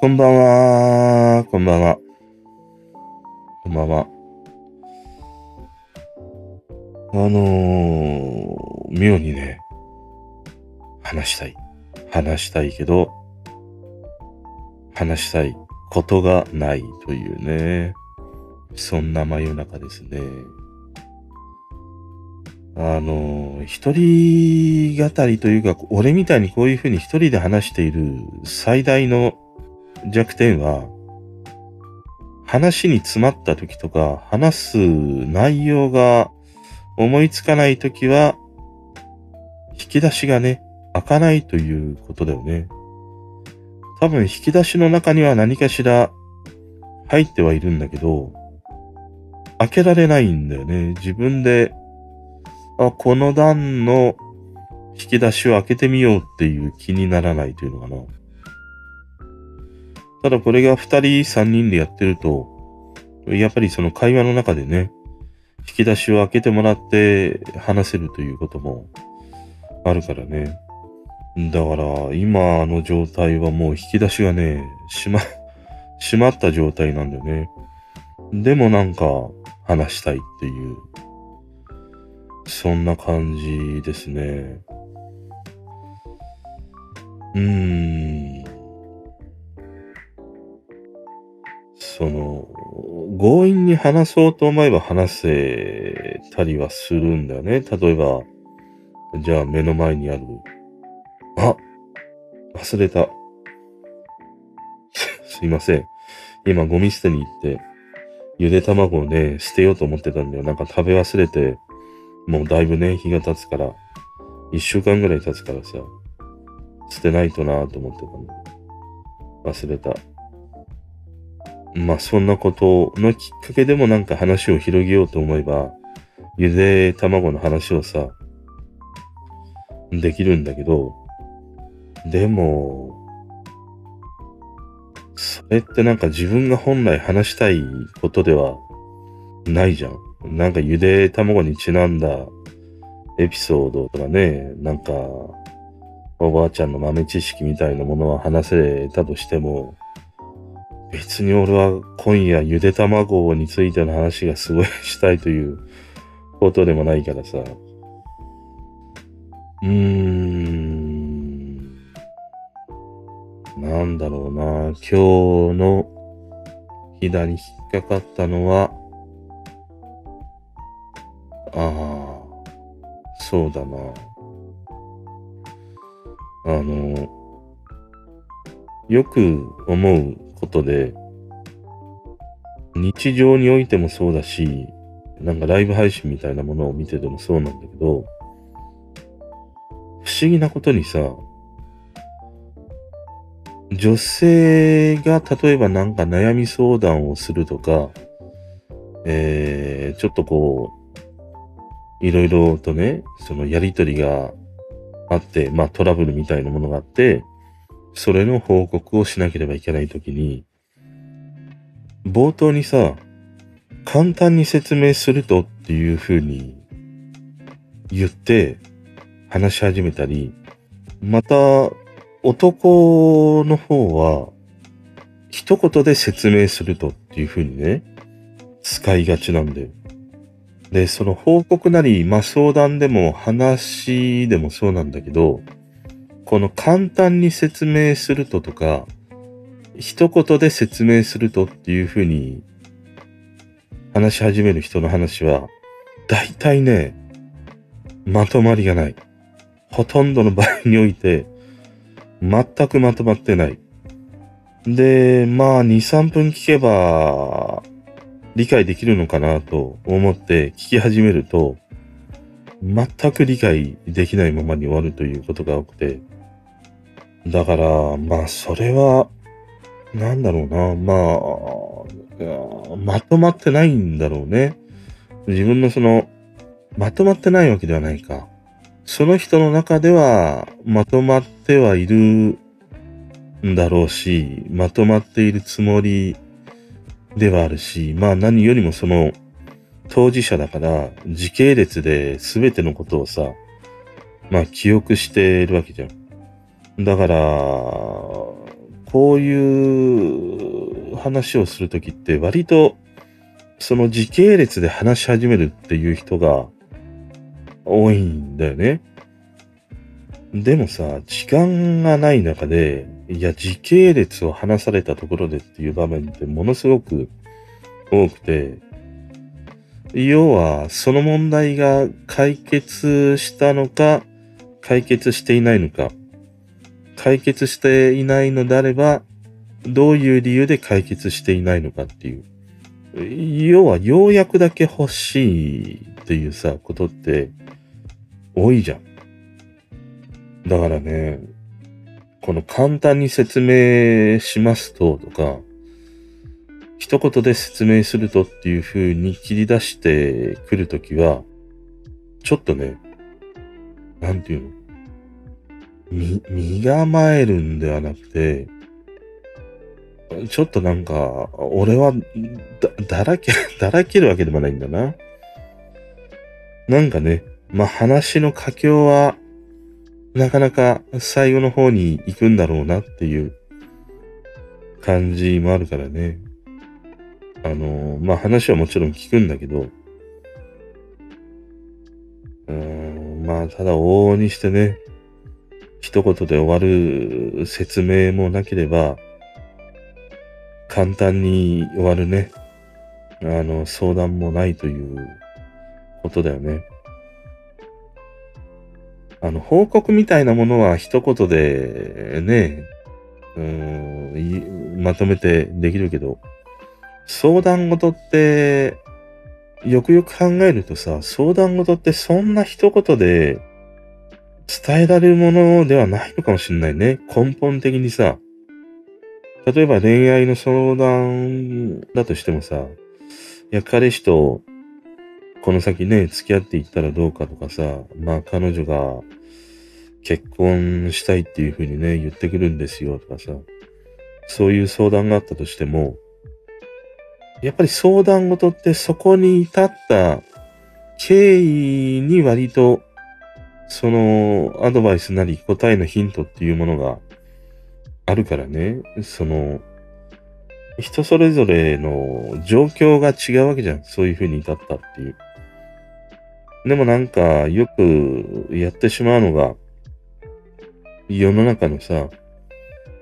こんばんは。こんばんは。こんばんは。あのー、妙にね、話したい。話したいけど、話したいことがないというね。そんな真夜中ですね。あの、一人語りというか、俺みたいにこういうふうに一人で話している最大の弱点は、話に詰まった時とか、話す内容が思いつかない時は、引き出しがね、開かないということだよね。多分引き出しの中には何かしら入ってはいるんだけど、開けられないんだよね。自分であ、この段の引き出しを開けてみようっていう気にならないというのかな。ただこれが二人三人でやってると、やっぱりその会話の中でね、引き出しを開けてもらって話せるということもあるからね。だから今の状態はもう引き出しがね、しま、閉まった状態なんだよね。でもなんか話したいっていうそんな感じですね。うーん。その、強引に話そうと思えば話せたりはするんだよね。例えば、じゃあ目の前にある。あ忘れた。すいません。今ゴミ捨てに行って、ゆで卵をね、捨てようと思ってたんだよ。なんか食べ忘れて、もうだいぶね、日が経つから、一週間ぐらい経つからさ、捨てないとなぁと思ってたの。忘れた。まあそんなことのきっかけでもなんか話を広げようと思えば、ゆで卵の話をさ、できるんだけど、でも、それってなんか自分が本来話したいことではないじゃん。なんかゆで卵にちなんだエピソードとかね、なんか、おばあちゃんの豆知識みたいなものは話せたとしても、別に俺は今夜ゆで卵についての話がすごいしたいということでもないからさ。うーん。なんだろうな。今日の左に引っかかったのは、ああ、そうだな。あの、よく思うことで、日常においてもそうだし、なんかライブ配信みたいなものを見ててもそうなんだけど、不思議なことにさ、女性が例えばなんか悩み相談をするとか、えー、ちょっとこう、いろいろとね、そのやりとりがあって、まあトラブルみたいなものがあって、それの報告をしなければいけないときに、冒頭にさ、簡単に説明するとっていうふうに言って話し始めたり、また男の方は一言で説明するとっていうふうにね、使いがちなんだよ。で、その報告なり、まあ、相談でも話でもそうなんだけど、この簡単に説明するととか、一言で説明するとっていうふうに話し始める人の話は、大体ね、まとまりがない。ほとんどの場合において、全くまとまってない。で、まあ、2、3分聞けば、理解できるのかなと思って聞き始めると、全く理解できないままに終わるということが多くて、だから、まあ、それは、なんだろうな、まあ、まとまってないんだろうね。自分のその、まとまってないわけではないか。その人の中では、まとまってはいるんだろうし、まとまっているつもりではあるし、まあ何よりもその当事者だから時系列で全てのことをさ、まあ記憶してるわけじゃん。だから、こういう話をするときって割とその時系列で話し始めるっていう人が多いんだよね。でもさ、時間がない中で、いや、時系列を話されたところでっていう場面ってものすごく多くて、要は、その問題が解決したのか、解決していないのか、解決していないのであれば、どういう理由で解決していないのかっていう。要は、ようやくだけ欲しいっていうさ、ことって多いじゃん。だからね、この簡単に説明しますととか、一言で説明するとっていう風に切り出してくるときは、ちょっとね、なんていうの？み、身構えるんではなくて、ちょっとなんか、俺は、だ、だらけ、だらけるわけでもないんだな。なんかね、まあ、話の佳境は、なかなか最後の方に行くんだろうなっていう感じもあるからね。あの、まあ、話はもちろん聞くんだけど、うーん、まあ、ただ往々にしてね、一言で終わる説明もなければ、簡単に終わるね、あの、相談もないということだよね。あの、報告みたいなものは一言でね、うん、まとめてできるけど、相談事って、よくよく考えるとさ、相談事ってそんな一言で伝えられるものではないのかもしれないね。根本的にさ。例えば恋愛の相談だとしてもさ、いや、彼氏とこの先ね、付き合っていったらどうかとかさ、まあ彼女が結婚したいっていう風にね、言ってくるんですよとかさ、そういう相談があったとしても、やっぱり相談事ってそこに至った経緯に割とそのアドバイスなり答えのヒントっていうものがあるからね、その人それぞれの状況が違うわけじゃん。そういう風に至ったっていう。でもなんかよくやってしまうのが世の中のさ、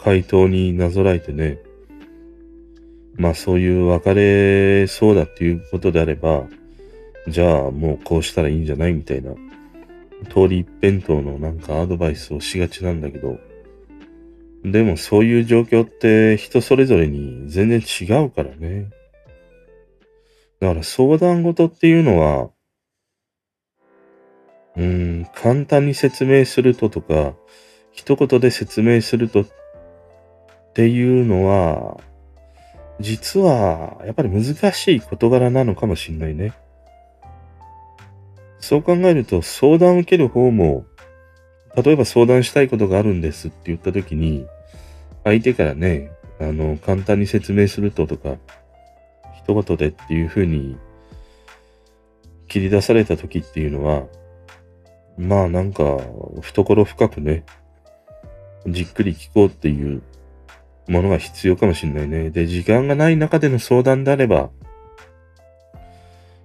回答になぞらえてね、まあそういう別れそうだっていうことであれば、じゃあもうこうしたらいいんじゃないみたいな、通り一辺倒のなんかアドバイスをしがちなんだけど、でもそういう状況って人それぞれに全然違うからね。だから相談事っていうのは、うん、簡単に説明するととか、一言で説明するとっていうのは、実は、やっぱり難しい事柄なのかもしんないね。そう考えると、相談を受ける方も、例えば相談したいことがあるんですって言ったときに、相手からね、あの、簡単に説明するととか、一言でっていう風に切り出された時っていうのは、まあなんか、懐深くね、じっくり聞こうっていうものが必要かもしれないね。で、時間がない中での相談であれば、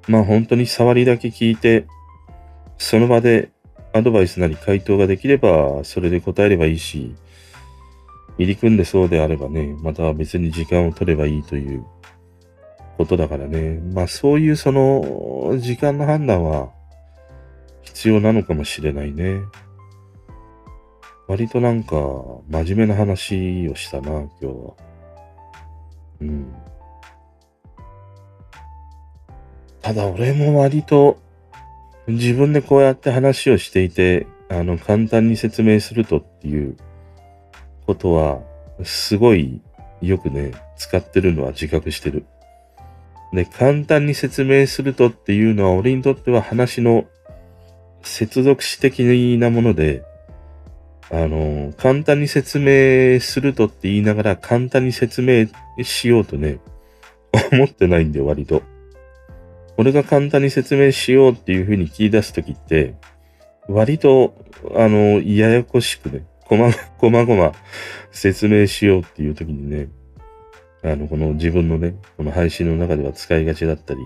まあ本当に触りだけ聞いて、その場でアドバイスなり回答ができれば、それで答えればいいし、入り組んでそうであればね、また別に時間を取ればいいということだからね。まあそういうその時間の判断は必要なのかもしれないね。割となんか、真面目な話をしたな、今日は。うん。ただ俺も割と、自分でこうやって話をしていて、あの、簡単に説明するとっていうことは、すごいよくね、使ってるのは自覚してる。で、簡単に説明するとっていうのは、俺にとっては話の接続詞的なもので、あの、簡単に説明するとって言いながら簡単に説明しようとね、思ってないんで割と。俺が簡単に説明しようっていう風に切り出すときって、割と、あの、ややこしくね、こま、こまごま説明しようっていう時にね、あの、この自分のね、この配信の中では使いがちだったり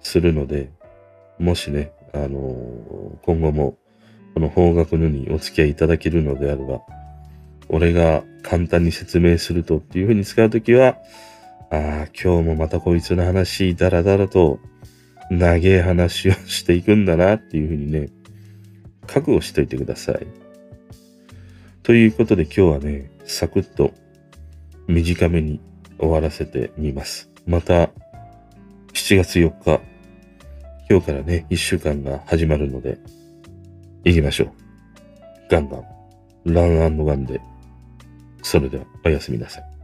するので、もしね、あの今後もこの方角のにお付き合いいただけるのであれば、俺が簡単に説明するとっていう風に使うときは、ああ、今日もまたこいつの話、だらだらと、長え話をしていくんだなっていう風にね、覚悟しといてください。ということで今日はね、サクッと短めに終わらせてみます。また、7月4日、今日からね、1週間が始まるので、行きましょう。ガンガン、ランガンで、それではおやすみなさい。